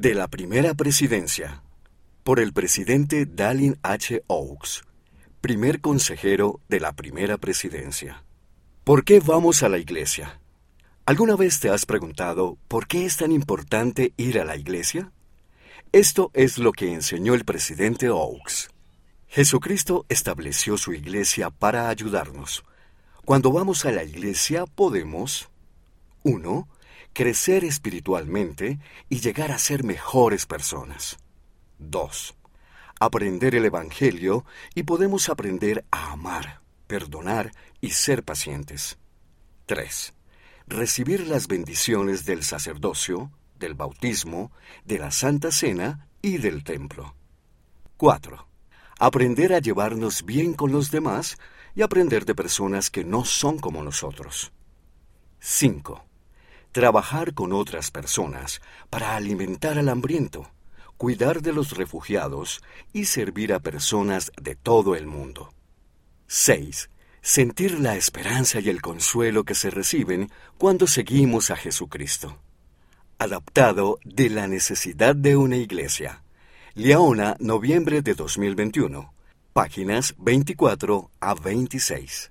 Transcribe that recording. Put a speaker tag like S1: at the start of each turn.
S1: De la primera presidencia. Por el presidente Dallin H. Oaks, primer consejero de la primera presidencia. ¿Por qué vamos a la iglesia? ¿Alguna vez te has preguntado por qué es tan importante ir a la iglesia? Esto es lo que enseñó el presidente Oaks. Jesucristo estableció su iglesia para ayudarnos. Cuando vamos a la iglesia podemos 1. Crecer espiritualmente y llegar a ser mejores personas. 2. Aprender el Evangelio y podemos aprender a amar, perdonar y ser pacientes. 3 recibir las bendiciones del sacerdocio, del bautismo, de la Santa Cena y del templo. 4. Aprender a llevarnos bien con los demás y aprender de personas que no son como nosotros. 5. Trabajar con otras personas para alimentar al hambriento, cuidar de los refugiados y servir a personas de todo el mundo. 6 sentir la esperanza y el consuelo que se reciben cuando seguimos a Jesucristo. Adaptado de la necesidad de una iglesia. Leona, noviembre de 2021. Páginas 24 a 26.